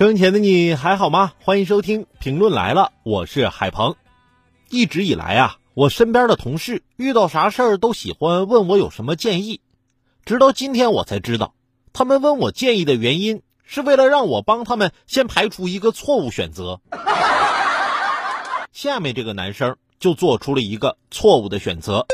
收音前的你还好吗？欢迎收听评论来了，我是海鹏。一直以来啊，我身边的同事遇到啥事儿都喜欢问我有什么建议，直到今天我才知道，他们问我建议的原因是为了让我帮他们先排除一个错误选择。下面这个男生就做出了一个错误的选择。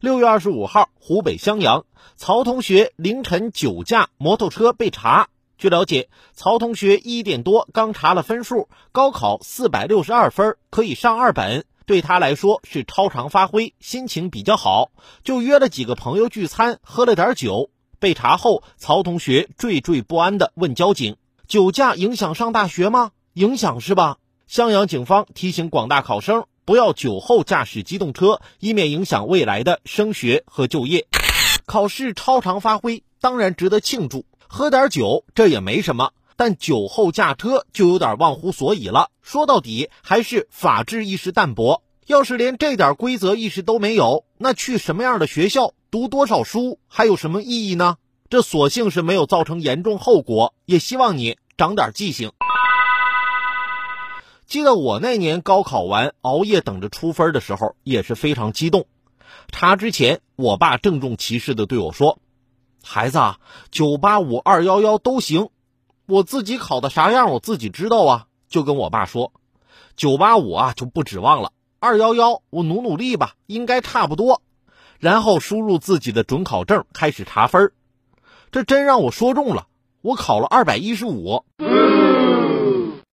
六月二十五号，湖北襄阳，曹同学凌晨酒驾摩托车被查。据了解，曹同学一点多刚查了分数，高考四百六十二分，可以上二本，对他来说是超常发挥，心情比较好，就约了几个朋友聚餐，喝了点酒。被查后，曹同学惴惴不安地问交警：“酒驾影响上大学吗？影响是吧？”襄阳警方提醒广大考生，不要酒后驾驶机动车，以免影响未来的升学和就业。考试超常发挥，当然值得庆祝。喝点酒这也没什么，但酒后驾车就有点忘乎所以了。说到底还是法治意识淡薄。要是连这点规则意识都没有，那去什么样的学校读多少书还有什么意义呢？这索性是没有造成严重后果，也希望你长点记性。记得我那年高考完熬夜等着出分的时候也是非常激动。查之前，我爸郑重其事的对我说。孩子啊，九八五二幺幺都行，我自己考的啥样我自己知道啊。就跟我爸说，九八五啊就不指望了，二幺幺我努努力吧，应该差不多。然后输入自己的准考证开始查分这真让我说中了，我考了二百一十五。